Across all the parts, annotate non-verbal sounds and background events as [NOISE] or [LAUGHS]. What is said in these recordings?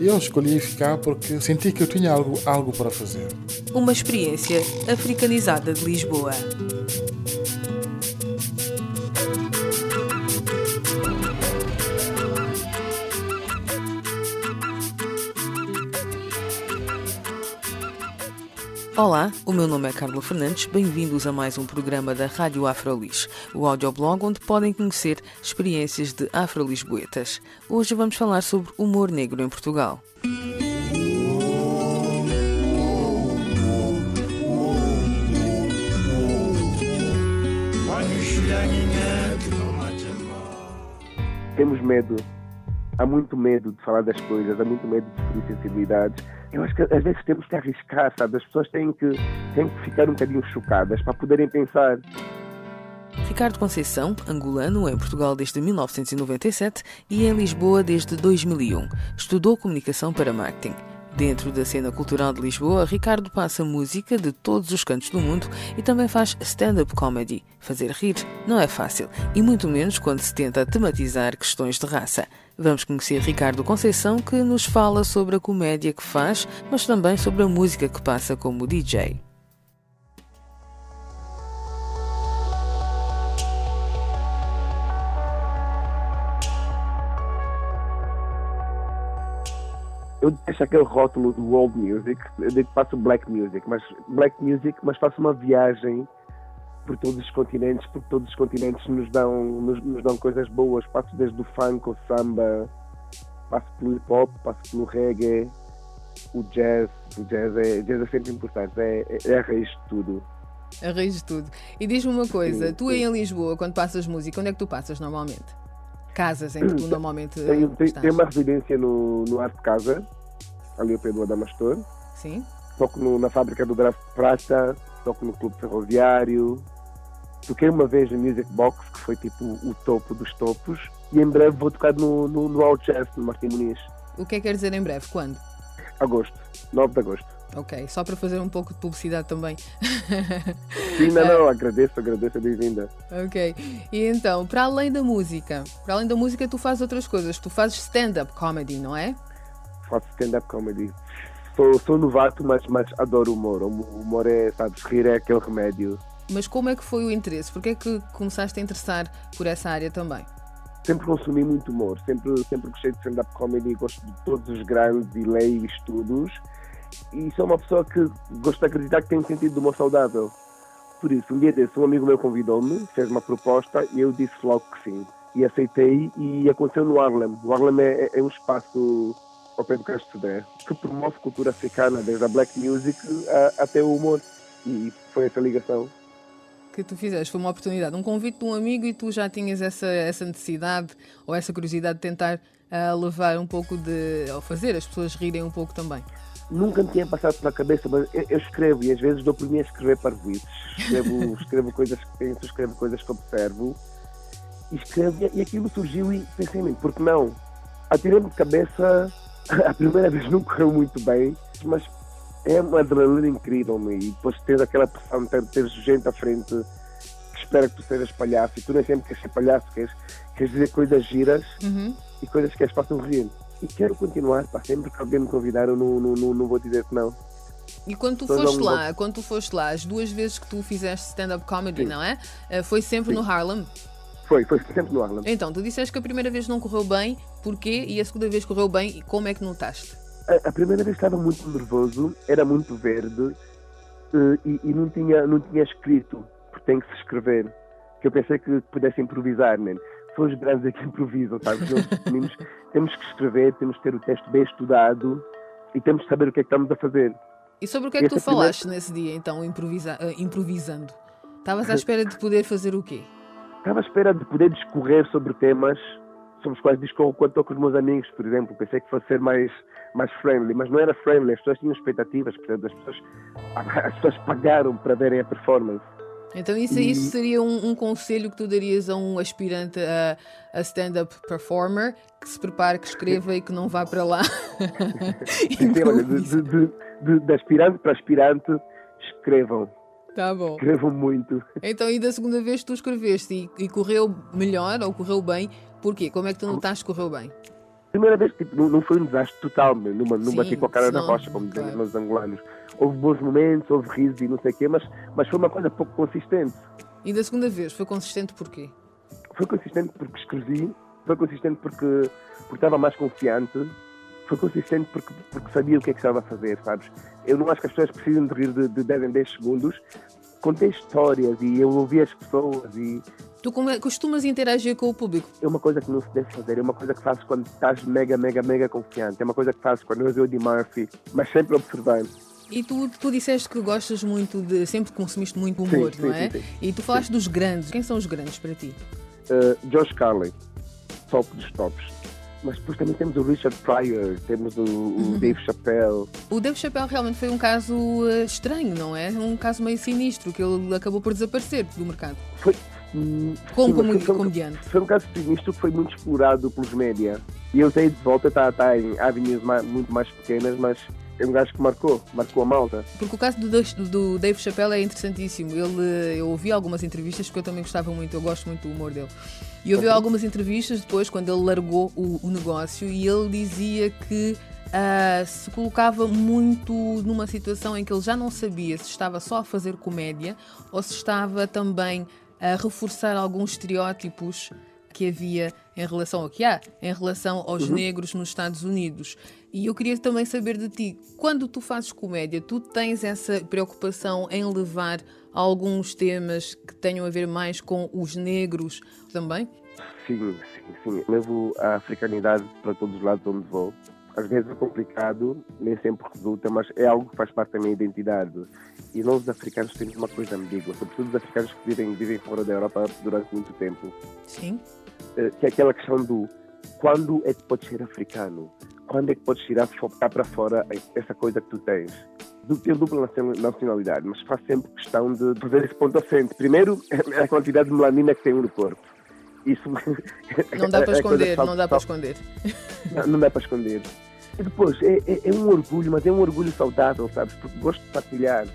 Eu escolhi ficar porque senti que eu tinha algo, algo para fazer. Uma experiência africanizada de Lisboa. Olá, o meu nome é Carla Fernandes, bem-vindos a mais um programa da Rádio Afrolis, o audioblog onde podem conhecer experiências de afrolisboetas. Hoje vamos falar sobre humor negro em Portugal. Temos medo, há muito medo de falar das coisas, há muito medo de ferir sensibilidades eu acho que às vezes temos que arriscar, sabe? As pessoas têm que, têm que ficar um bocadinho chocadas para poderem pensar. Ricardo Conceição, angolano, em Portugal desde 1997 e em Lisboa desde 2001. Estudou comunicação para marketing. Dentro da cena cultural de Lisboa, Ricardo passa música de todos os cantos do mundo e também faz stand-up comedy. Fazer rir não é fácil, e muito menos quando se tenta tematizar questões de raça. Vamos conhecer Ricardo Conceição, que nos fala sobre a comédia que faz, mas também sobre a música que passa como DJ. eu deixo aquele rótulo do world music, eu digo que faço black music, mas black music, mas faço uma viagem por todos os continentes, porque todos os continentes nos dão, nos, nos dão coisas boas. Passo desde o funk, o samba, passo pelo hip hop, passo pelo reggae, o jazz. O jazz é, jazz é sempre importante, é, é, é a raiz de tudo. A raiz de tudo. E diz-me uma coisa, sim, tu sim. em Lisboa, quando passas música, onde é que tu passas normalmente? Casas em que tu normalmente. Tenho, tenho uma residência no, no Arte Casa, ali ao pé do Adamastor. Sim. Toco no, na fábrica do Grafo Prata, toco no Clube Ferroviário. Toquei uma vez no Music Box, que foi tipo o topo dos topos. E em breve vou tocar no, no, no Out Jazz, no Martim Muniz. O que é que quer dizer em breve? Quando? Agosto, 9 de agosto. Ok, só para fazer um pouco de publicidade também. Sim, não, não, [LAUGHS] agradeço, agradeço a bem-vinda. Ok, e então, para além da música, para além da música, tu fazes outras coisas. Tu fazes stand-up comedy, não é? faço stand-up comedy. Sou, sou novato, mas, mas adoro humor. O humor é, sabes, rir é aquele remédio. Mas como é que foi o interesse? Porquê é que começaste a interessar por essa área também? Sempre consumi muito humor, sempre, sempre gostei de stand-up comedy, gosto de todos os grandes e leio estudos. E sou uma pessoa que gosto de acreditar que tem um sentido de humor saudável. Por isso, um dia desse, um amigo meu convidou-me, fez uma proposta e eu disse logo que sim. E aceitei e aconteceu no Harlem. O Harlem é, é um espaço ao pé do Castro Sodré, que promove cultura africana, desde a black music a, até o humor. E foi essa ligação. Que tu fizeste, foi uma oportunidade, um convite de um amigo e tu já tinhas essa, essa necessidade ou essa curiosidade de tentar uh, levar um pouco de. ou fazer as pessoas rirem um pouco também. Nunca me tinha passado pela cabeça, mas eu, eu escrevo e às vezes dou por mim a escrever parvoices. Escrevo, [LAUGHS] escrevo coisas que penso, escrevo coisas que observo e escrevo e aquilo surgiu e pensei em mim, porque não? Atirei-me de cabeça [LAUGHS] a primeira vez não correu muito bem, mas é uma adrenalina incrível, né? e depois ter aquela pressão de ter, ter gente à frente que espera que tu sejas palhaço, e tu nem sempre queres ser palhaço, queres, queres dizer coisas giras uhum. e coisas que as façam rir. E quero continuar, pá, sempre que alguém me convidar, eu não, não, não, não vou dizer que não. E quando tu foste lá, vou... quando tu foste lá, as duas vezes que tu fizeste stand-up comedy, Sim. não é? Eh, foi sempre Sim. no Harlem? Foi, foi sempre no Harlem. Então, tu disseste que a primeira vez não correu bem, porquê? E a segunda vez correu bem, e como é que notaste? A, a primeira vez estava muito nervoso, era muito verde uh, e, e, não, tinha, não tinha escrito, porque tem que se escrever. Que eu pensei que pudesse improvisar, né? São os grandes é que improvisam, sabe? [LAUGHS] temos, temos que escrever, temos que ter o texto bem estudado e temos que saber o que é que estamos a fazer. E sobre o que é que tu falaste primeira... nesse dia, então, improvisa, uh, improvisando? Estavas à espera de poder fazer o quê? Estava à espera de poder discorrer sobre temas sobre os quais discorro quando estou com os meus amigos, por exemplo. Pensei que fosse ser mais, mais friendly, mas não era friendly. As pessoas tinham expectativas, portanto, as pessoas, [LAUGHS] as pessoas pagaram para verem a performance. Então isso, e... isso seria um, um, conselho que tu darias a um aspirante a, a stand-up performer que se prepare, que escreva e que não vá para lá. [LAUGHS] Sim, olha, de, de, de, aspirante para aspirante, escrevam. Tá bom. Escrevam muito. Então, e da segunda vez que tu escreveste e, e correu melhor ou correu bem, porquê? Como é que tu notaste que correu bem? Primeira vez que tipo, não, não foi um desastre total, numa, não bati com a cara na rocha, como dizem claro. os angolanos. Houve bons momentos, houve risos e não sei o quê, mas, mas foi uma coisa pouco consistente. E da segunda vez, foi consistente porquê? Foi consistente porque escrevi, foi consistente porque, porque estava mais confiante, foi consistente porque, porque sabia o que é que estava a fazer, sabes? Eu não acho que as pessoas precisam de rir de, de 10 em 10 segundos. Contei histórias e eu ouvi as pessoas e... Tu costumas interagir com o público? É uma coisa que não se deve fazer, é uma coisa que fazes quando estás mega, mega, mega confiante. É uma coisa que fazes quando eu vejo o Eddie Murphy, mas sempre observando. E tu, tu disseste que gostas muito de. sempre consumiste muito humor, sim, não sim, é? Sim, e tu falaste dos grandes. Quem são os grandes para ti? Uh, Josh Carlin, top dos tops mas depois também temos o Richard Pryor, temos o, o uhum. Dave Chappelle. O Dave Chappelle realmente foi um caso uh, estranho, não é? Um caso meio sinistro, que ele acabou por desaparecer do mercado. Foi. Hum, Como foi, comediante. Foi um caso sinistro que foi muito explorado pelos média. E ele tem de volta, está tá em avenues muito mais pequenas, mas é um gajo que marcou, marcou a malta. Porque o caso do, do Dave Chappelle é interessantíssimo. Ele, eu ouvi algumas entrevistas que eu também gostava muito, eu gosto muito do humor dele. E eu ouvi uhum. algumas entrevistas depois, quando ele largou o, o negócio, e ele dizia que uh, se colocava muito numa situação em que ele já não sabia se estava só a fazer comédia ou se estava também a reforçar alguns estereótipos que havia em relação ao que há, em relação aos uhum. negros nos Estados Unidos. E eu queria também saber de ti, quando tu fazes comédia, tu tens essa preocupação em levar alguns temas que tenham a ver mais com os negros também? Sim, sim, sim. Levo a africanidade para todos os lados onde vou. Às vezes é complicado, nem sempre resulta, mas é algo que faz parte da minha identidade. E nós, os africanos, temos uma coisa ambígua, sobretudo os africanos que vivem, vivem fora da Europa durante muito tempo. Sim. Eh, que é aquela questão do quando é que podes ser africano? Quando é que podes tirar cá para fora essa coisa que tu tens? Do teu dupla nacionalidade, mas faz sempre questão de fazer esse ponto frente. Primeiro, é [LAUGHS] a quantidade de melanina que tem no corpo. Isso [LAUGHS] não dá para é esconder, não dá para esconder. Não, não dá para esconder. E depois, é, é, é, um orgulho, mas é um orgulho saudável, sabes? Porque gosto de partilhar.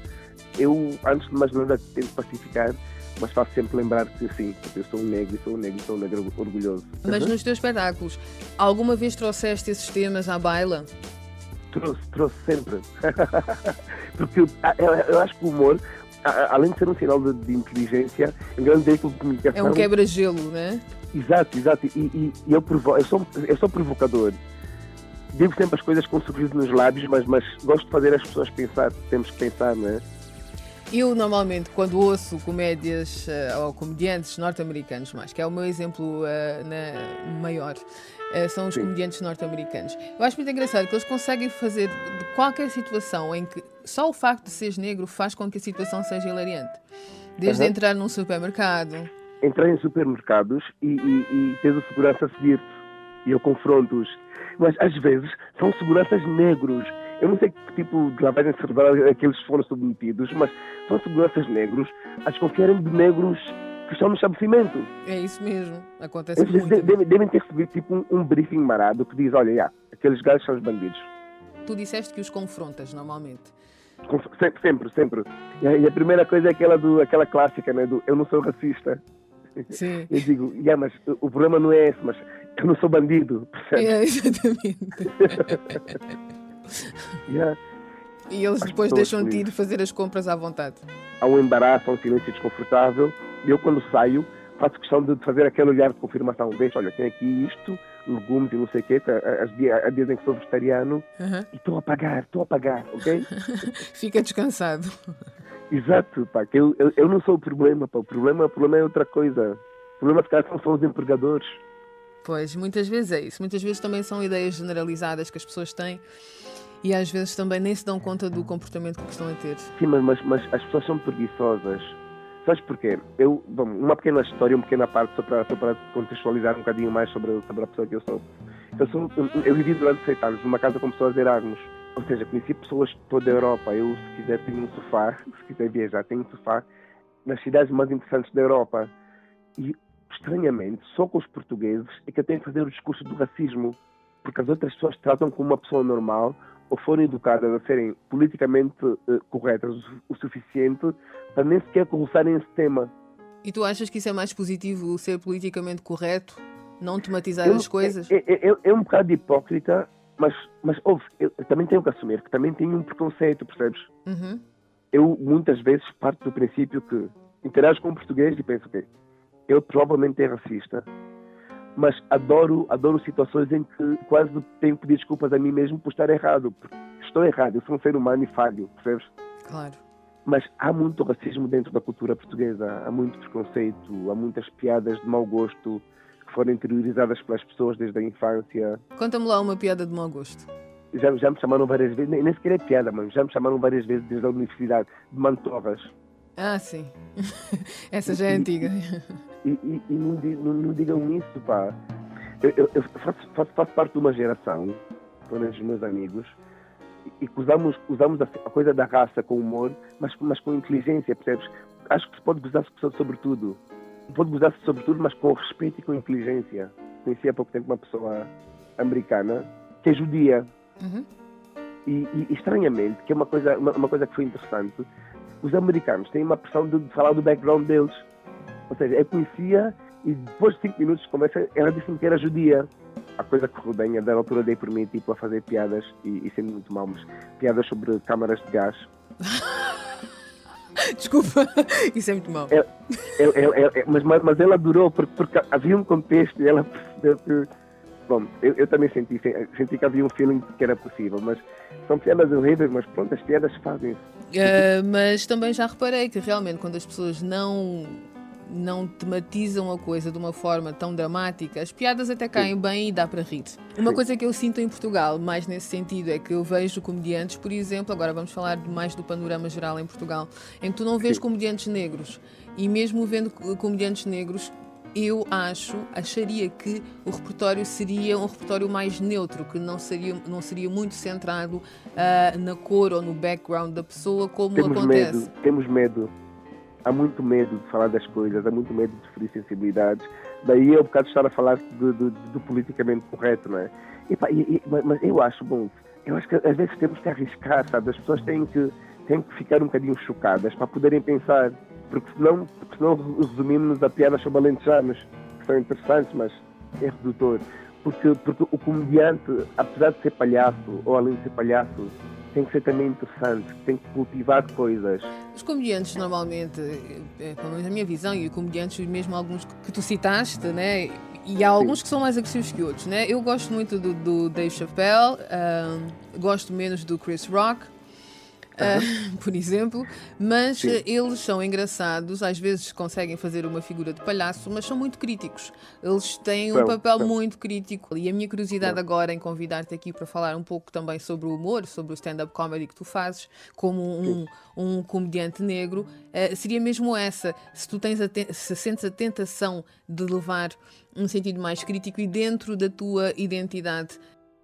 Eu, antes de mais nada, tento pacificar mas faço sempre lembrar que sim, eu sou um negro e sou um negro sou um negro orgulhoso. Mas uhum. nos teus espetáculos, alguma vez trouxeste esses temas à baila? Trouxe, trouxe sempre. [LAUGHS] Porque eu, eu, acho que o humor, além de ser um sinal de, de inteligência, é um grande veículo de comunicação. É um quebra-gelo, né? Exato, exato. E, e, e eu, provo eu, sou, eu sou provocador. Digo sempre as coisas com um sorriso nos lábios, mas, mas gosto de fazer as pessoas pensar. Temos que pensar, não é? Eu normalmente, quando ouço comédias uh, ou comediantes norte-americanos, mais que é o meu exemplo uh, na, maior, são os Sim. comediantes norte-americanos. Eu acho muito engraçado que eles conseguem fazer de qualquer situação em que só o facto de seres negro faz com que a situação seja hilariante. Desde uhum. entrar num supermercado. Entrar em supermercados e, e, e tens o segurança a seguir-te. E eu confronto-os. Mas às vezes são seguranças negros eu não sei que tipo de lavagem cerebral aqueles foram submetidos, mas são seguranças negros a desconfiarem de negros que estão no estabelecimento. É isso mesmo, acontece Eles muito. Devem, devem ter recebido tipo um, um, briefing marado que diz, olha, yeah, aqueles gajos são os bandidos. Tu disseste que os confrontas normalmente. Sempre, sempre, sempre. E a, primeira coisa é aquela, do, aquela clássica, né, do eu não sou racista. Sim. [LAUGHS] Eu digo, yeah, mas o problema não é esse, mas eu não sou bandido, [LAUGHS] percebe? É, exatamente. [LAUGHS] Yeah. E eles depois deixam de ir fazer as compras à vontade. Há um embaraço, há um silêncio desconfortável. Eu, quando saio, faço questão de fazer aquele olhar de confirmação. Deixa, olha, tem aqui isto, legumes e não sei o quê, há dias em que sou vegetariano uhum. e estou a pagar, estou a pagar, ok? [LAUGHS] Fica descansado. Exato, pá, que eu, eu, eu, não sou o problema, pá. O problema, o problema é outra coisa. O problema, se calhar, são os empregadores. Pois, muitas vezes é isso. Muitas vezes também são ideias generalizadas que as pessoas têm e às vezes também nem se dão conta do comportamento que estão a ter. Sim, mas, mas as pessoas são preguiçosas. Sabes porquê? Eu, bom, uma pequena história, uma pequena parte, só para, só para contextualizar um bocadinho mais sobre, sobre a pessoa que eu sou. Eu, sou, eu vivi durante seis anos numa casa com pessoas Erasmus. Ou seja, conheci pessoas de toda a Europa. Eu, se quiser, tenho um sofá. [LAUGHS] Se quiser viajar, tenho um sofá. nas cidades mais interessantes da Europa. E, estranhamente, só com os portugueses é que eu tenho que fazer o discurso do racismo, porque as outras pessoas tratam como uma pessoa normal ou foram educadas a serem politicamente uh, corretas o, o suficiente para nem sequer conversarem esse tema. E tu achas que isso é mais positivo, ser politicamente correto, não tematizar eu, as coisas? É, é, é, é, um bocado hipócrita, mas, mas ouve, eu também tenho que assumir que também tenho um preconceito, percebes? Uhum. Eu muitas vezes parto do princípio que interajo com um português e penso que eu provavelmente é racista, mas adoro, adoro situações em que quase tenho que pedir desculpas a mim mesmo por estar errado. Estou errado, eu sou um ser humano e falho, percebes? Claro. Mas há muito racismo dentro da cultura portuguesa, há muito preconceito, há muitas piadas de mau gosto que foram interiorizadas pelas pessoas desde a infância. Conta-me lá uma piada de mau gosto. Já, já me chamaram várias vezes, nem, nem sequer é piada, mas já me chamaram várias vezes desde a universidade, de mantorras. Ah, sim. [LAUGHS] Essa já é antiga. [LAUGHS] E, e, e não, não, não, digam isso, pá. Eu, eu, eu faço, faço, faço, parte de uma geração, foram os meus amigos, e que usamos, usamos a, a, coisa da raça com humor, mas, mas com inteligência, percebes? Acho que se pode gozar-se sobre tudo. Pode gozar-se sobre tudo, mas com respeito e com inteligência. Conheci há pouco tempo uma pessoa americana que é judia. Uhum. E, e, estranhamente, que é uma coisa, uma, uma, coisa que foi interessante, os americanos têm uma pressão de, de falar do background deles. Ou seja, eu conhecia e depois de cinco minutos de conversa, ela disse-me que era judia a coisa que rodeia, da altura dei por mim tipo, a fazer piadas e, e sendo muito mal, mas piadas sobre câmaras de gás. [LAUGHS] Desculpa, isso é muito mau. É, é, é, é, mas, mas ela durou porque, porque, havia um contexto e ela percebeu que. Bom, eu, eu, também senti, senti que havia um feeling que era possível, mas são piadas horríveis, mas pronto, as piadas fazem-se. Uh, mas também já reparei que realmente quando as pessoas não não tematizam a coisa de uma forma tão dramática, as piadas até caem Sim. bem e dá para rir. Uma Sim. coisa que eu sinto em Portugal, mais nesse sentido, é que eu vejo comediantes, por exemplo, agora vamos falar mais do panorama geral em Portugal, em que tu não vês Sim. comediantes negros. E mesmo vendo comediantes negros, eu acho, acharia que o repertório seria um repertório mais neutro, que não seria, não seria muito centrado uh, na cor ou no background da pessoa, como temos acontece. Medo, temos medo há muito medo de falar das coisas, há muito medo de ferir sensibilidades. Daí é um bocado estar a falar do, do, do politicamente correto, não é? E, pá, e, e, mas eu acho, bom, eu acho que às vezes temos que arriscar, sabe? As pessoas têm que, têm que ficar um bocadinho chocadas para poderem pensar, porque senão, porque senão resumimos a piadas sobre alentejanos, que são interessantes, mas é redutor. Porque, porque o comediante, apesar de ser palhaço, ou além de ser palhaço, tem que ser também interessante, tem que cultivar coisas. Os comediantes normalmente, é, pelo menos a minha visão, e os comediantes mesmo alguns que tu citaste, né? E há alguns Sim. que são mais agressivos que outros, né? Eu gosto muito do, do Dave Chappelle, um, gosto menos do Chris Rock, uh, [LAUGHS] por exemplo, mas Sim. eles são engraçados, às vezes conseguem fazer uma figura de palhaço, mas são muito críticos. Eles têm um papel muito crítico. E a minha curiosidade agora em convidar-te aqui para falar um pouco também sobre o humor, sobre o stand-up comedy que tu fazes, como um, um comediante negro, uh, seria mesmo essa. Se tu tens se sentes a tentação de levar um sentido mais crítico e dentro da tua identidade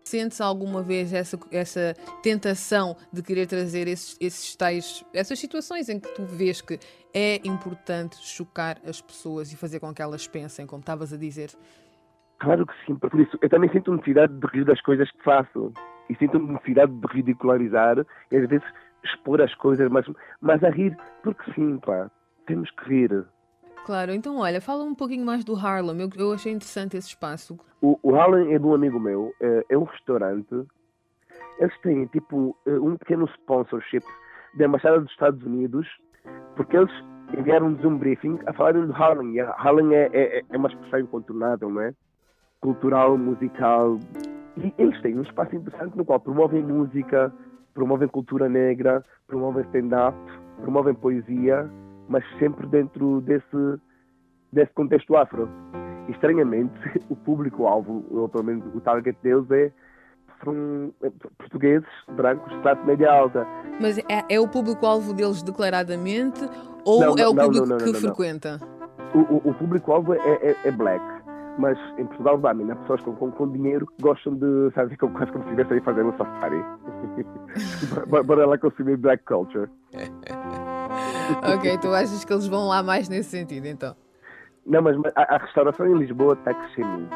Sentes alguma vez essa, essa tentação de querer trazer esses, esses tais, essas situações em que tu vês que é importante chocar as pessoas e fazer com que elas pensem, como estavas a dizer? Claro que sim, por isso eu também sinto necessidade de rir das coisas que faço e sinto necessidade de ridicularizar e às vezes expor as coisas, mas, mas a rir, porque sim, pá, temos que rir. Claro, então olha, fala um pouquinho mais do Harlem. Eu, eu achei interessante esse espaço. O, o Harlem é de um amigo meu, é, é um restaurante. Eles têm tipo é, um pequeno sponsorship da Embaixada dos Estados Unidos, porque eles enviaram-nos um briefing a falarem do Harlem. E Harlem é, é, é uma expressão incontornável, não é? Cultural, musical. E eles têm um espaço interessante no qual promovem música, promovem cultura negra, promovem stand-up, promovem poesia mas sempre dentro desse, desse contexto afro. E, estranhamente, [LAUGHS] o público-alvo, ou pelo menos o target deles, é são é, portugueses brancos de classe média alta. Mas é, é o público-alvo deles declaradamente ou não, é o não, público não, que frequenta? O, o, o público-alvo é, é, é, black, mas em Portugal dá há pessoas com, com, com, dinheiro que gostam de, sabe, como, quase como se estivessem a fazer um safari. [LAUGHS] Bora lá consumir black culture. [LAUGHS] ok, tu achas que eles vão lá mais nesse sentido, então? Não, mas a, a restauração em Lisboa está a crescer muito.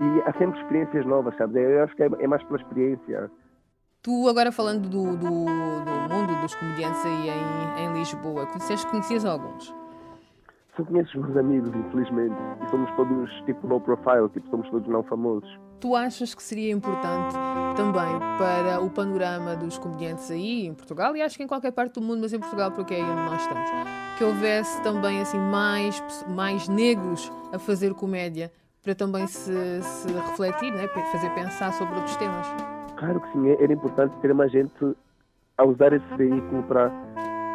E há sempre experiências novas, sabes? Eu acho que é, é mais pela experiência. Tu, agora falando do, do, do mundo dos comediantes aí em, em Lisboa, conheces, conhecias alguns? Só conheço os meus amigos, infelizmente. E somos todos tipo low profile, tipo, somos todos não famosos. Tu achas que seria importante também para o panorama dos comediantes aí em Portugal e acho que em qualquer parte do mundo, mas em Portugal porque é aí onde nós estamos, que houvesse também assim mais, mais negros a fazer comédia para também se, se refletir, né? fazer pensar sobre outros temas? Claro que sim, é, era importante ter mais gente a usar esse veículo para,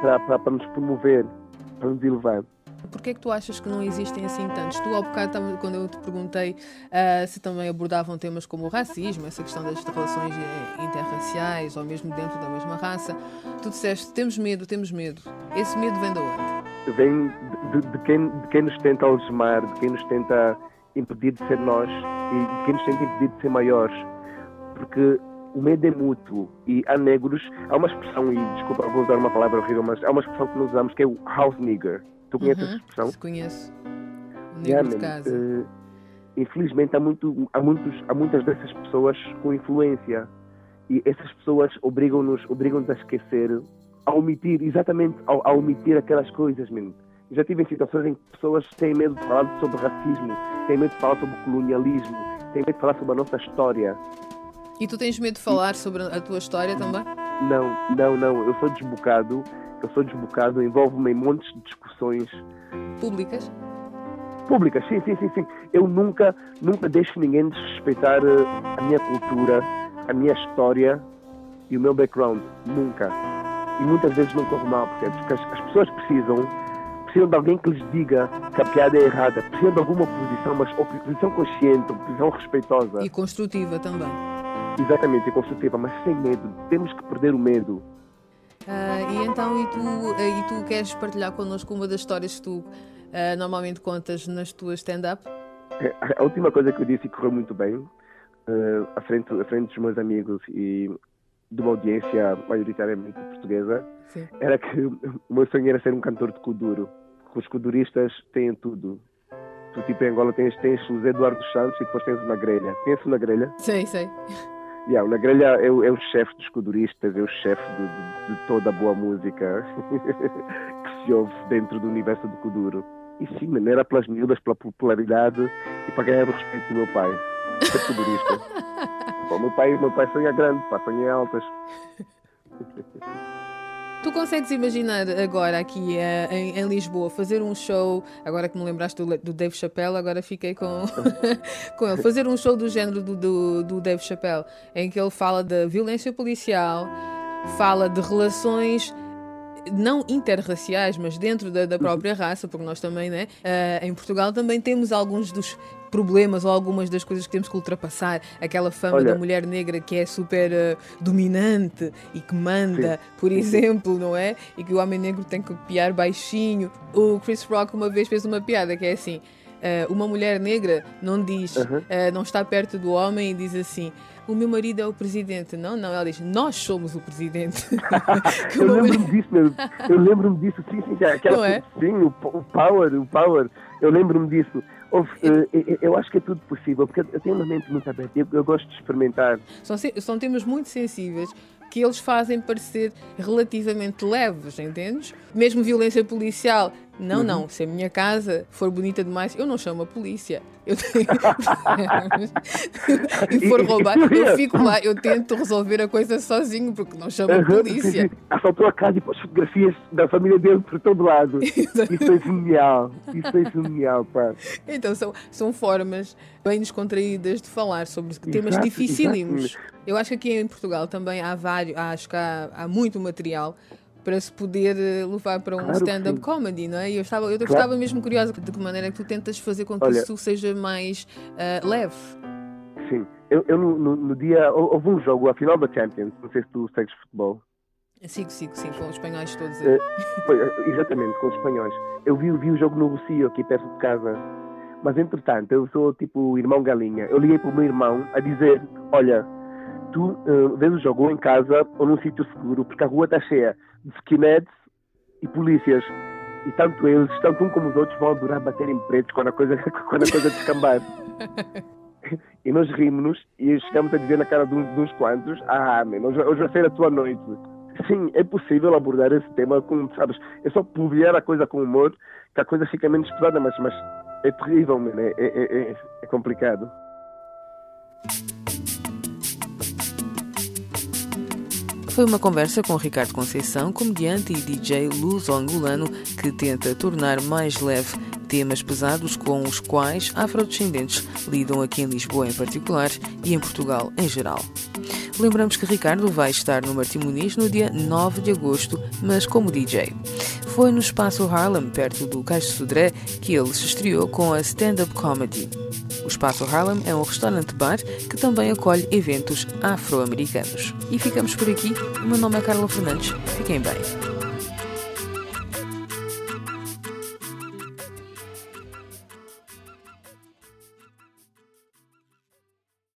para, para, para nos promover, para nos elevar. Porquê é que tu achas que não existem assim tantos? Tu, ao bocado, quando eu te perguntei uh, se também abordavam temas como o racismo, essa questão das relações eh, interraciais ou mesmo dentro da mesma raça, tu disseste: temos medo, temos medo. Esse medo vem de onde? Vem de, de, quem, de quem nos tenta algemar, de quem nos tenta impedir de ser nós e de quem nos tenta impedir de ser maiores. Porque o medo é mútuo e há negros, há uma expressão, e desculpa, vou usar uma palavra horrível, mas há uma expressão que nós usamos que é o house nigger Tu conheces uhum, essa expressão? Conheço. O negro yeah, de casa. Uh, infelizmente há, muito, há, muitos, há muitas dessas pessoas com influência e essas pessoas obrigam-nos obrigam a esquecer, a omitir, exatamente a, a omitir aquelas coisas mesmo. já tive em situações em que pessoas têm medo de falar sobre racismo, têm medo de falar sobre colonialismo, têm medo de falar sobre a nossa história. E tu tens medo de falar sobre a tua história também? Não, não, não. Eu sou desbocado sou desbocado, envolvo-me em montes de discussões. Públicas? Públicas, sim, sim, sim, sim. Eu nunca, nunca deixo ninguém desrespeitar eh, a minha cultura, a minha história e o meu background. Nunca. E muitas vezes não corro mal, percebes? Porque as, as pessoas precisam, precisam de alguém que lhes diga que a piada é errada. Precisam de alguma oposição, mas oposição consciente, oposição respeitosa. E construtiva também. Exatamente, e construtiva, mas sem medo. Temos que perder o medo. Uh, e então, e tu, uh, e tu queres partilhar connosco uma das histórias que tu uh, normalmente contas nas tuas stand-up? É, a última coisa que eu disse e correu muito bem, à, frente, à frente dos meus amigos e de uma audiência maioritariamente portuguesa, Sim. era que o meu sonho era ser um cantor de kuduro. Os kuduristas têm tudo. Tu, tipo, em Angola tens, tens os Eduardo Santos e depois tens uma grelha. Conheces uma grelha? Sei, sei. Yeah, o Nagrelha é, o, é o chefe dos coduristas, é o chefe de, de, de, toda a boa música [LAUGHS] que se ouve dentro do universo do Kuduro. E sim, mano, era pelas miúdas, pela popularidade e para ganhar o respeito do meu pai, ser kudurista. [LAUGHS] Bom, meu pai, meu pai sonha grande, pá, sonha altas. [LAUGHS] Tu consegues imaginar agora aqui uh, em, em, Lisboa fazer um show, agora que me lembraste do, do Dave Chappelle, agora fiquei com, [LAUGHS] com ele, fazer um show do género do, do, do Dave Chappelle, em que ele fala da violência policial, fala de relações não interraciais, mas dentro da, da própria raça, porque nós também, né, uh, em Portugal também temos alguns dos problemas ou algumas das coisas que temos que ultrapassar, aquela fama Olha, da mulher negra que é super uh, dominante e que manda, sim. por exemplo, não é? E que o homem negro tem que copiar baixinho. O Chris Rock uma vez fez uma piada que é assim: uh, uma mulher negra não diz, uh -huh. não está perto do homem e diz assim o meu marido é o presidente. Não, não, ela diz, nós somos o presidente. [LAUGHS] eu lembro-me disso mesmo. Eu lembro-me disso, sim, sim. Aquela, não é? Sim, o, o power, o power. Eu lembro-me disso. Eu, eh, eu acho que é tudo possível, porque eu tenho uma mente muito aberta, eu, eu gosto de experimentar. São, são temas muito sensíveis que eles fazem parecer relativamente leves, entendes? Mesmo violência policial. Não, uhum. não, se a minha casa for bonita demais, eu não chamo a polícia. Eu tenho... [LAUGHS] e for roubar, eu fico lá, eu tento resolver a coisa sozinho, porque não chamo a polícia. Assaltou a casa e pôs fotografias da família dele por todo lado. [LAUGHS] Isso é genial, isso é genial, pá. Então são, são formas bem descontraídas de falar sobre temas exato, dificílimos. Exato. Eu acho que aqui em Portugal também há vários, acho que há, há muito material para se poder eh, levar para um claro stand-up comedy, não é? Eu estava, eu claro. estava mesmo curiosa de que maneira é que tu tentas fazer com que Olha, isso seja mais uh, leve. Sim, eu, eu no, no, no, dia houve um jogo, a final da Champions, não sei se tu segues futebol. Sigo, sigo, sim, com os espanhóis todos. Uh, exatamente, com os espanhóis. Eu vi, vi o jogo no Lucio, aqui perto de casa. Mas entretanto, eu sou tipo o irmão galinha. Eu liguei para o meu irmão a dizer: Olha, tu uh, vês o jogo em casa ou num sítio seguro, porque a rua está cheia de skinheads e polícias. E tanto eles, tanto um como os outros, vão adorar bater em pretos quando a coisa, [LAUGHS] quando a coisa descambar. e nós rimos e chegamos a dizer na cara de uns, de uns quantos: Ah, man, hoje, hoje vai ser a tua noite. Sim, é possível abordar esse tema com, sabes, é só publicar a coisa com humor que a coisa fica menos pesada, mas, mas é terrível, man, é, é, é, é complicado. Foi uma conversa com Ricardo Conceição, comediante e DJ luso-angolano, que tenta tornar mais leve temas pesados com os quais afrodescendentes lidam aqui em Lisboa em particular e em Portugal em geral. Lembramos que Ricardo vai estar no Martim Muniz no dia 9 de agosto, mas como DJ. Foi no espaço Harlem, perto do Caixo Sodré, que ele se estreou com a stand-up comedy. O Espaço Harlem é um restaurante-bar que também acolhe eventos afro-americanos. E ficamos por aqui. O meu nome é Carla Fernandes. Fiquem bem.